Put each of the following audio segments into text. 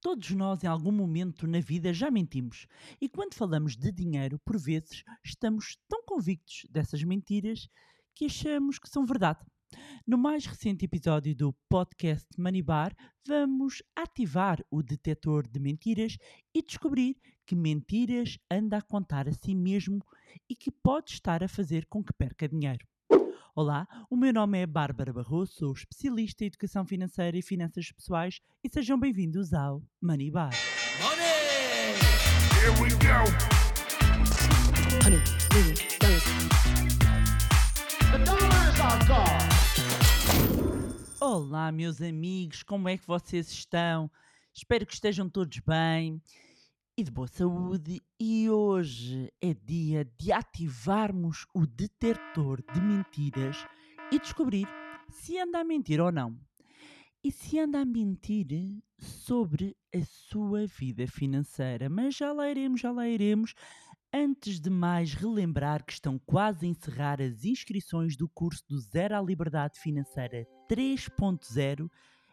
Todos nós, em algum momento na vida, já mentimos. E quando falamos de dinheiro, por vezes, estamos tão convictos dessas mentiras que achamos que são verdade. No mais recente episódio do podcast Money Bar, vamos ativar o detector de mentiras e descobrir que mentiras anda a contar a si mesmo e que pode estar a fazer com que perca dinheiro. Olá, o meu nome é Bárbara Barroso, sou especialista em educação financeira e finanças pessoais e sejam bem-vindos ao Money Bar. Money! Here we go! Honey, The dollars are gone! Olá, meus amigos, como é que vocês estão? Espero que estejam todos bem e de boa saúde. E hoje é dia de ativarmos o detector de mentiras e descobrir se anda a mentir ou não. E se anda a mentir sobre a sua vida financeira. Mas já lá iremos, já lá iremos. Antes de mais, relembrar que estão quase a encerrar as inscrições do curso do Zero à Liberdade Financeira 3.0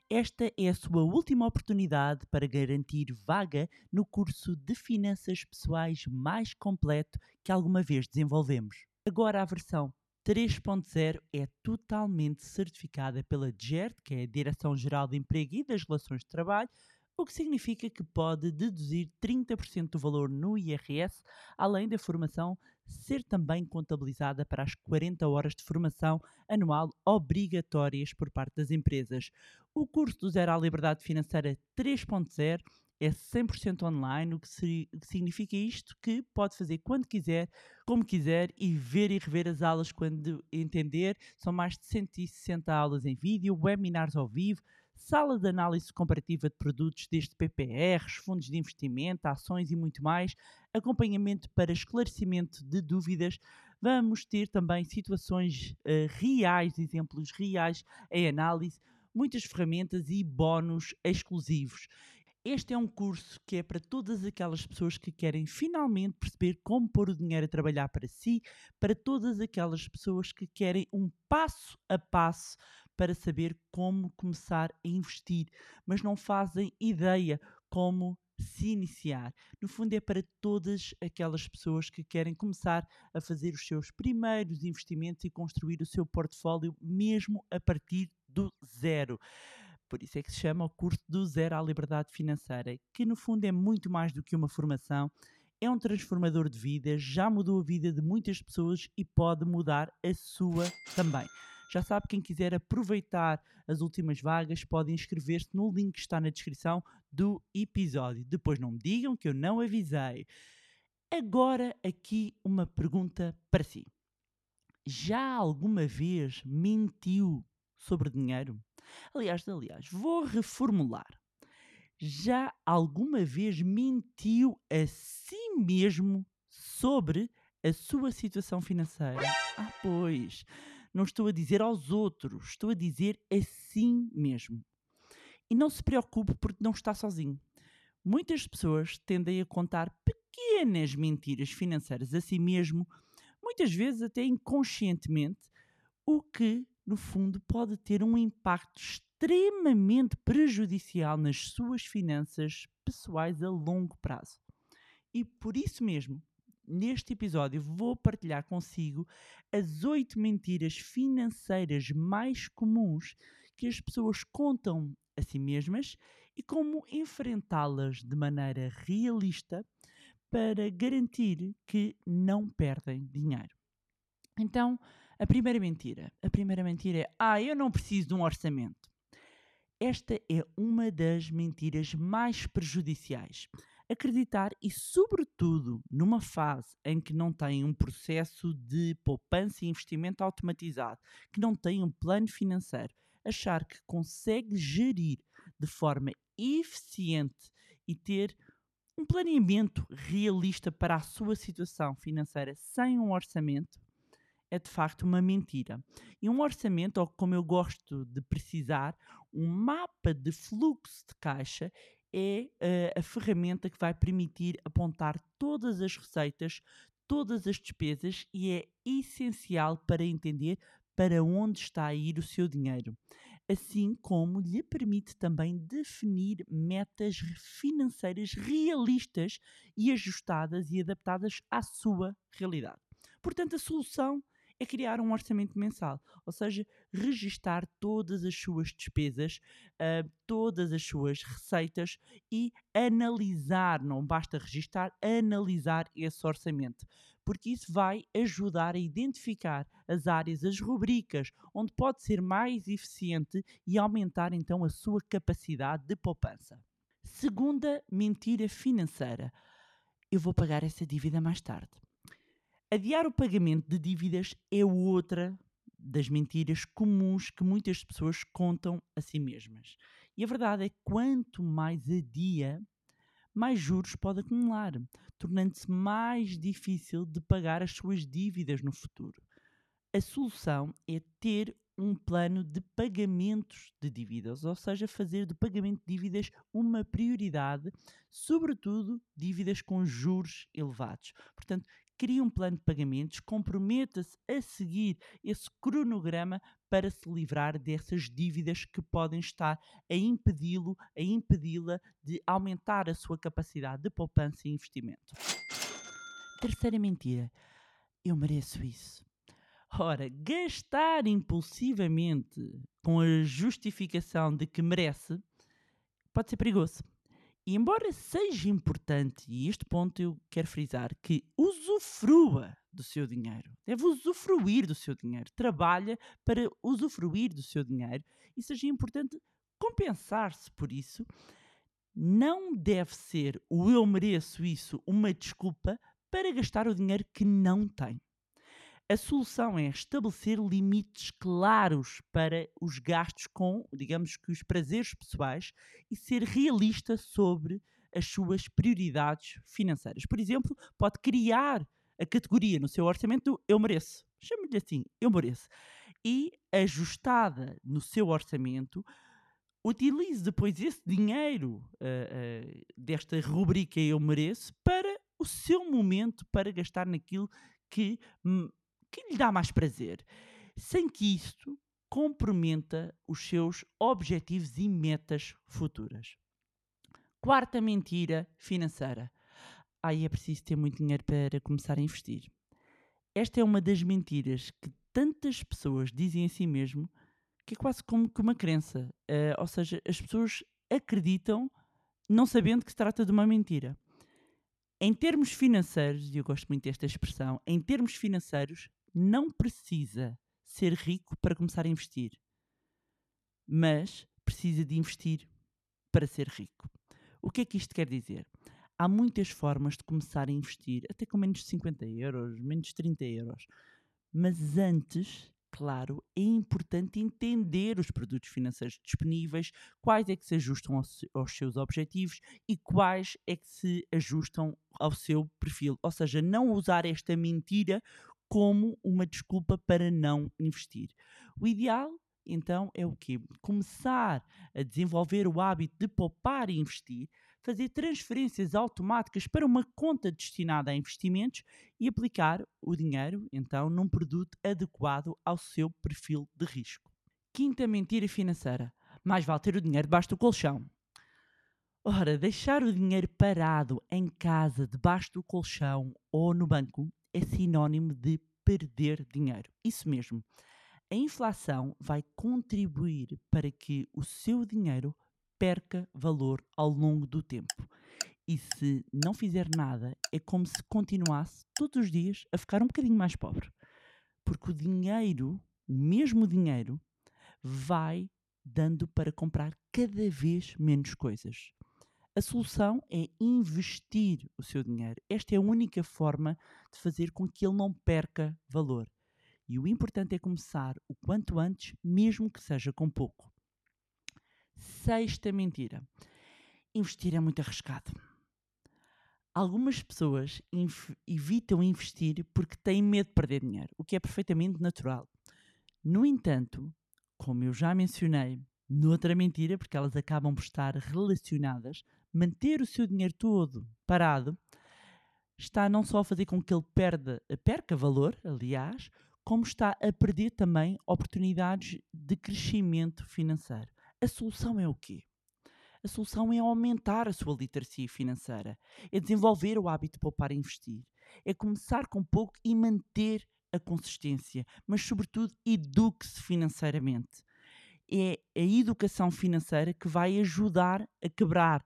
esta é a sua última oportunidade para garantir vaga no curso de finanças pessoais mais completo que alguma vez desenvolvemos. Agora a versão 3.0 é totalmente certificada pela DGERT, que é a Direção-Geral de Emprego e das Relações de Trabalho, o que significa que pode deduzir 30% do valor no IRS, além da formação ser também contabilizada para as 40 horas de formação anual obrigatórias por parte das empresas. O curso do Zero à Liberdade Financeira 3.0 é 100% online, o que, se, o que, significa isto que pode fazer quando quiser, como quiser e ver e rever as aulas quando entender. São mais de 160 aulas em vídeo, webinars ao vivo, sala de análise comparativa de produtos desde PPRs, fundos de investimento, ações e muito mais, acompanhamento para esclarecimento de dúvidas. Vamos ter também situações uh, reais, exemplos reais em análise, muitas ferramentas e bónus exclusivos. Este é um curso que é para todas aquelas pessoas que querem finalmente perceber como pôr o dinheiro a trabalhar para si, para todas aquelas pessoas que querem um passo a passo para saber como começar a investir, mas não fazem ideia como se iniciar. No fundo, é para todas aquelas pessoas que querem começar a fazer os seus primeiros investimentos e construir o seu portfólio mesmo a partir do zero. Por isso é que se chama o curso do Zero à Liberdade Financeira, que no fundo é muito mais do que uma formação, é um transformador de vidas, já mudou a vida de muitas pessoas e pode mudar a sua também. Já sabe, quem quiser aproveitar as últimas vagas pode inscrever-se no link que está na descrição do episódio. Depois não me digam que eu não avisei. Agora, aqui uma pergunta para si. Já alguma vez mentiu sobre dinheiro? Aliás, aliás, vou reformular. Já alguma vez mentiu a si mesmo sobre a sua situação financeira? Ah, pois. Não estou a dizer aos outros, estou a dizer a si mesmo. E não se preocupe porque não está sozinho. Muitas pessoas tendem a contar pequenas mentiras financeiras a si mesmo, muitas vezes até inconscientemente, o que, no fundo, pode ter um impacto extremamente prejudicial nas suas finanças pessoais a longo prazo. E por isso mesmo, neste episódio vou partilhar consigo as oito mentiras financeiras mais comuns que as pessoas contam a si mesmas e como enfrentá-las de maneira realista para garantir que não perdem dinheiro. Então, a primeira mentira, a primeira mentira é: "Ah, eu não preciso de um orçamento". Esta é uma das mentiras mais prejudiciais acreditar e, sobretudo, numa fase em que não tem um processo de poupança e investimento automatizado, que não tem um plano financeiro, achar que consegue gerir de forma eficiente e ter um planeamento realista para a sua situação financeira sem um orçamento é de facto uma mentira. E um orçamento, ou como eu gosto de precisar, um mapa de fluxo de caixa é uh, a ferramenta que vai permitir apontar todas as receitas, todas as despesas e é essencial para entender para onde está a ir o seu dinheiro. assim como lhe permite também definir metas financeiras realistas e ajustadas e adaptadas à sua realidade. Portanto, a solução é criar um orçamento mensal, ou seja, registar todas as suas despesas, uh, todas as suas receitas e analisar, não basta registar, analisar esse orçamento. Porque isso vai ajudar a identificar as áreas, as rubricas, onde pode ser mais eficiente e aumentar então a sua capacidade de poupança. Segunda mentira financeira: eu vou pagar essa dívida mais tarde. Adiar o pagamento de dívidas é outra das mentiras comuns que muitas pessoas contam a si mesmas. E a verdade é que quanto mais adia, mais juros pode acumular, tornando-se mais difícil de pagar as suas dívidas no futuro. A solução é ter um plano de pagamentos de dívidas, ou seja, fazer do pagamento de dívidas uma prioridade, sobretudo dívidas com juros elevados. Portanto, crie um plano de pagamentos, comprometa-se a seguir esse cronograma para se livrar dessas dívidas que podem estar a impedi-lo, a impedi-la de aumentar a sua capacidade de poupança e investimento. Terceira mentira. Eu mereço isso. Ora, gastar impulsivamente com a justificação de que merece pode ser perigoso. E embora seja importante, e este ponto eu quero frisar, que usufrua do seu dinheiro, deve usufruir do seu dinheiro, trabalha para usufruir do seu dinheiro e seja importante compensar-se por isso, não deve ser o eu mereço isso uma desculpa para gastar o dinheiro que não tem. A solução é estabelecer limites claros para os gastos com, digamos que, os prazeres pessoais e ser realista sobre as suas prioridades financeiras. Por exemplo, pode criar a categoria no seu orçamento Eu mereço. Chame-lhe assim, Eu mereço. E ajustada no seu orçamento, utilize depois esse dinheiro uh, uh, desta rubrica Eu mereço para o seu momento para gastar naquilo que que lhe dá mais prazer, sem que isto comprometa os seus objetivos e metas futuras. Quarta mentira financeira. Aí é preciso ter muito dinheiro para começar a investir. Esta é uma das mentiras que tantas pessoas dizem a si mesmo que é quase como que uma crença. Uh, ou seja, as pessoas acreditam não sabendo que se trata de uma mentira. Em termos financeiros, e eu gosto muito desta expressão, em termos financeiros, não precisa ser rico para começar a investir, mas precisa de investir para ser rico. O que é que isto quer dizer? Há muitas formas de começar a investir, até com menos de 50 euros, menos de 30 euros. Mas antes, claro, é importante entender os produtos financeiros disponíveis, quais é que se ajustam aos, seus objetivos e quais é que se ajustam ao seu perfil. Ou seja, não usar esta mentira como uma desculpa para não investir. O ideal, então, é o quê? Começar a desenvolver o hábito de poupar e investir, fazer transferências automáticas para uma conta destinada a investimentos e aplicar o dinheiro, então, num produto adequado ao seu perfil de risco. Quinta mentira financeira: mais vale ter o dinheiro debaixo do colchão. Ora, deixar o dinheiro parado em casa, debaixo do colchão ou no banco é sinónimo de perder dinheiro. Isso mesmo. A inflação vai contribuir para que o seu dinheiro perca valor ao longo do tempo. E se não fizer nada, é como se continuasse todos os dias a ficar um bocadinho mais pobre. Porque o dinheiro, o mesmo dinheiro, vai dando para comprar cada vez menos coisas. A solução é investir o seu dinheiro. Esta é a única forma de fazer com que ele não perca valor. E o importante é começar o quanto antes, mesmo que seja com pouco. Sexta mentira: investir é muito arriscado. Algumas pessoas evitam investir porque têm medo de perder dinheiro, o que é perfeitamente natural. No entanto, como eu já mencionei, noutra mentira, porque elas acabam por estar relacionadas, manter o seu dinheiro todo parado está não só a fazer com que ele perda, perca valor, aliás, como está a perder também oportunidades de crescimento financeiro. A solução é o quê? A solução é aumentar a sua literacia financeira, é desenvolver o hábito de poupar e investir, é começar com pouco e manter a consistência, mas, sobretudo, eduque-se financeiramente. É a educação financeira que vai ajudar a quebrar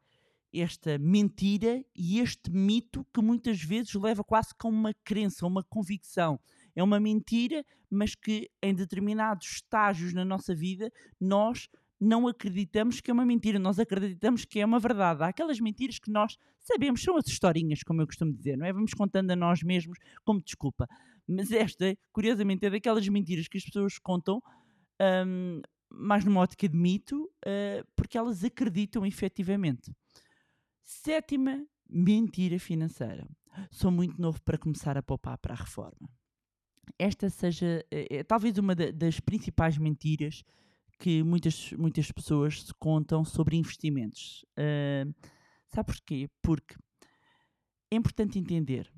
esta mentira e este mito que muitas vezes leva quase como uma crença, uma convicção. É uma mentira, mas que em determinados estágios na nossa vida nós não acreditamos que é uma mentira, nós acreditamos que é uma verdade. Há aquelas mentiras que nós sabemos, são as historinhas, como eu costumo dizer, não é? Vamos contando a nós mesmos como desculpa. Mas esta, curiosamente, é daquelas mentiras que as pessoas contam um, mais numa ótica de mito, uh, porque elas acreditam efetivamente. Sétima mentira financeira. Sou muito novo para começar a poupar para a reforma. Esta seja é, talvez uma das principais mentiras que muitas, muitas pessoas se contam sobre investimentos. Uh, sabe porquê? Porque é importante entender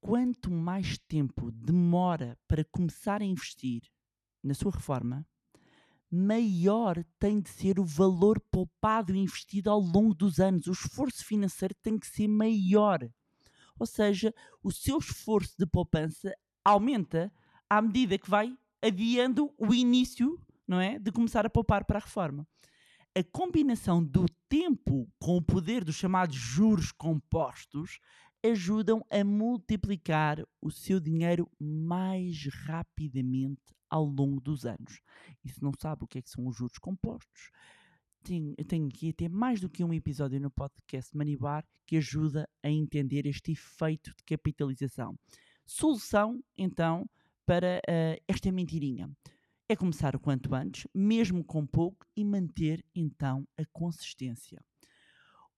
quanto mais tempo demora para começar a investir na sua reforma, maior tem de ser o valor poupado e investido ao longo dos anos. O esforço financeiro tem que ser maior. Ou seja, o seu esforço de poupança aumenta à medida que vai adiando o início não é? De começar a poupar para a reforma. A combinação do tempo com o poder dos chamados juros compostos ajudam a multiplicar o seu dinheiro mais rapidamente ao longo dos anos. E se não sabe o que, é que são os juros compostos, tenho, tenho aqui até mais do que um episódio no podcast Manibar que ajuda a entender este efeito de capitalização. Solução, então, para uh, esta mentirinha é começar o quanto antes, mesmo com pouco, e manter então a consistência.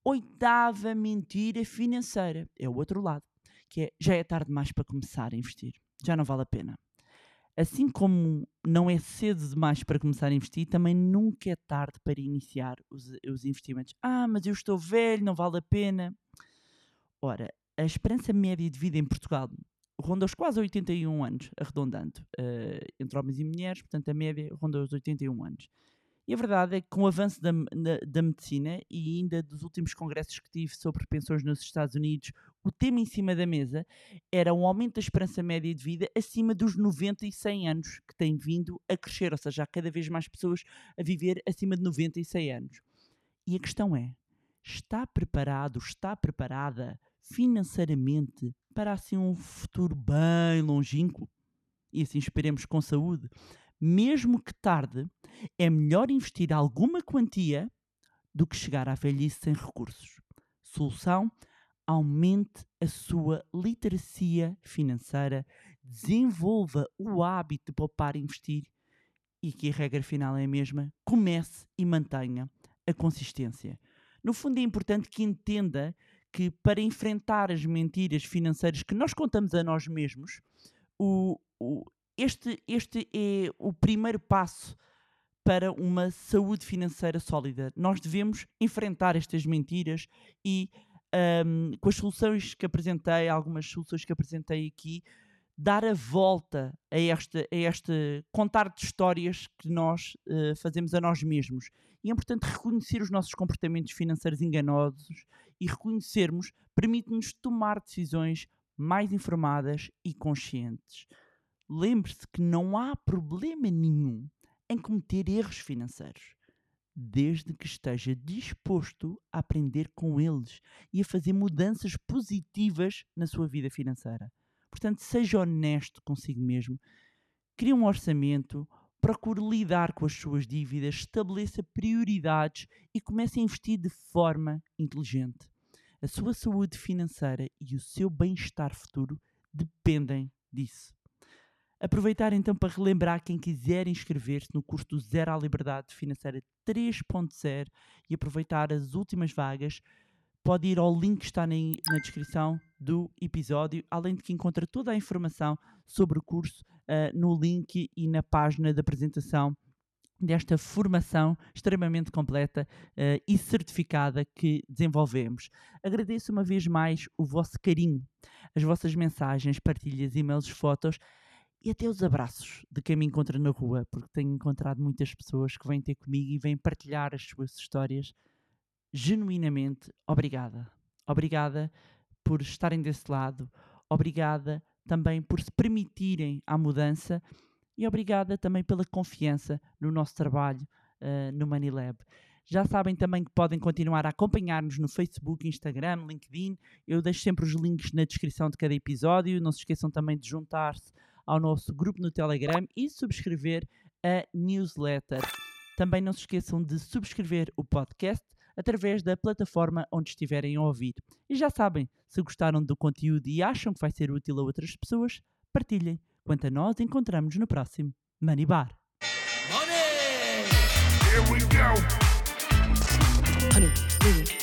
Oitava mentira financeira é o outro lado, que é já é tarde demais para começar a investir, já não vale a pena. Assim como não é cedo demais para começar a investir, também nunca é tarde para iniciar os, os investimentos. Ah, mas eu estou velho, não vale a pena. Ora, a esperança média de vida em Portugal ronda os quase 81 anos, arredondando, uh, entre homens e mulheres, portanto a média ronda os 81 anos. E a verdade é que com o avanço da, da, da, medicina e ainda dos últimos congressos que tive sobre pensões nos Estados Unidos, o tema em cima da mesa era um aumento da esperança média de vida acima dos 90 e 100 anos, que tem vindo a crescer, ou seja, há cada vez mais pessoas a viver acima de 90 e 100 anos. E a questão é, está preparado, está preparada financeiramente para assim um futuro bem longínquo e assim esperemos com saúde, mesmo que tarde, é melhor investir alguma quantia do que chegar à velhice sem recursos. Solução: aumente a sua literacia financeira, desenvolva o hábito de poupar e investir e aqui a regra final é a mesma: comece e mantenha a consistência. No fundo, é importante que entenda que para enfrentar as mentiras financeiras que nós contamos a nós mesmos, o, o, este, este é o primeiro passo para uma saúde financeira sólida. Nós devemos enfrentar estas mentiras e, um, com as soluções que apresentei, algumas soluções que apresentei aqui, dar a volta a este, a contar de histórias que nós uh, fazemos a nós mesmos. E é importante reconhecer os nossos comportamentos financeiros enganosos e reconhecermos permite-nos tomar decisões mais informadas e conscientes. Lembre-se que não há problema nenhum em cometer erros financeiros, desde que esteja disposto a aprender com eles e a fazer mudanças positivas na sua vida financeira. Portanto, seja honesto consigo mesmo, crie um orçamento, procure lidar com as suas dívidas, estabeleça prioridades e comece a investir de forma inteligente. A sua saúde financeira e o seu bem-estar futuro dependem disso. Aproveitar então para relembrar quem quiser inscrever-se no curso do Zero à Liberdade Financeira 3.0 e aproveitar as últimas vagas, pode ir ao link que está na, descrição do episódio, além de que encontra toda a informação sobre o curso uh, no link e na página de apresentação desta formação extremamente completa uh, e certificada que desenvolvemos. Agradeço uma vez mais o vosso carinho, as vossas mensagens, partilhas, e-mails, fotos e até os abraços de quem me encontra na rua, porque tenho encontrado muitas pessoas que vêm ter comigo e vêm partilhar as suas histórias. Genuinamente, obrigada. Obrigada por estarem desse lado. Obrigada também por se permitirem a mudança e obrigada também pela confiança no nosso trabalho uh, no Manilab. Já sabem também que podem continuar a acompanhar-nos no Facebook, Instagram, LinkedIn. Eu deixo sempre os links na descrição de cada episódio. Não se esqueçam também de juntar-se ao nosso grupo no Telegram e subscrever a newsletter. Também não se esqueçam de subscrever o podcast através da plataforma onde estiverem a ouvir. E já sabem, se gostaram do conteúdo e acham que vai ser útil a outras pessoas, partilhem. Quanto a nós, encontramos no próximo Money Bar. Money! Here we go. Honey,